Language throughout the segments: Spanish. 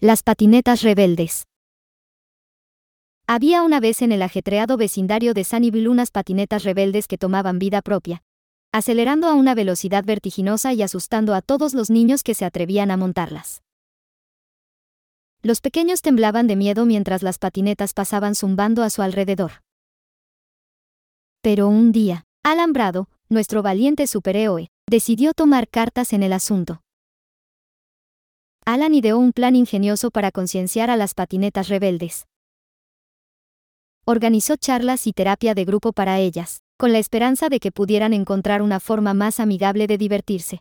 Las patinetas rebeldes. Había una vez en el ajetreado vecindario de Sunnyville unas patinetas rebeldes que tomaban vida propia, acelerando a una velocidad vertiginosa y asustando a todos los niños que se atrevían a montarlas. Los pequeños temblaban de miedo mientras las patinetas pasaban zumbando a su alrededor. Pero un día, Alambrado, nuestro valiente superhéroe, decidió tomar cartas en el asunto. Alan ideó un plan ingenioso para concienciar a las patinetas rebeldes. Organizó charlas y terapia de grupo para ellas, con la esperanza de que pudieran encontrar una forma más amigable de divertirse.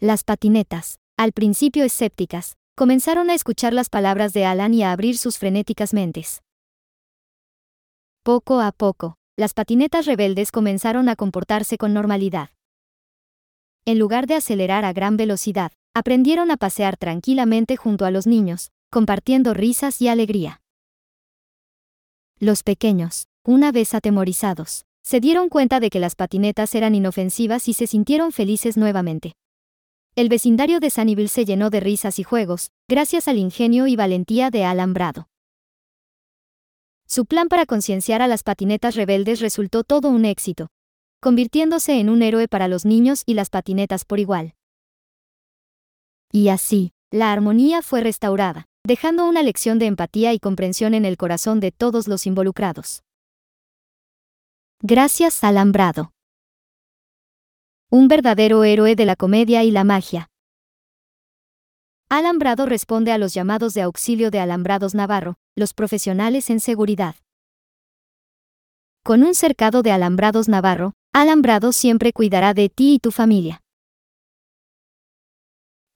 Las patinetas, al principio escépticas, comenzaron a escuchar las palabras de Alan y a abrir sus frenéticas mentes. Poco a poco, las patinetas rebeldes comenzaron a comportarse con normalidad. En lugar de acelerar a gran velocidad, aprendieron a pasear tranquilamente junto a los niños, compartiendo risas y alegría. Los pequeños, una vez atemorizados, se dieron cuenta de que las patinetas eran inofensivas y se sintieron felices nuevamente. El vecindario de Sunnyville se llenó de risas y juegos, gracias al ingenio y valentía de Alambrado. Su plan para concienciar a las patinetas rebeldes resultó todo un éxito, convirtiéndose en un héroe para los niños y las patinetas por igual. Y así, la armonía fue restaurada, dejando una lección de empatía y comprensión en el corazón de todos los involucrados. Gracias Alambrado. Un verdadero héroe de la comedia y la magia. Alambrado responde a los llamados de auxilio de Alambrados Navarro, los profesionales en seguridad. Con un cercado de Alambrados Navarro, Alambrado siempre cuidará de ti y tu familia.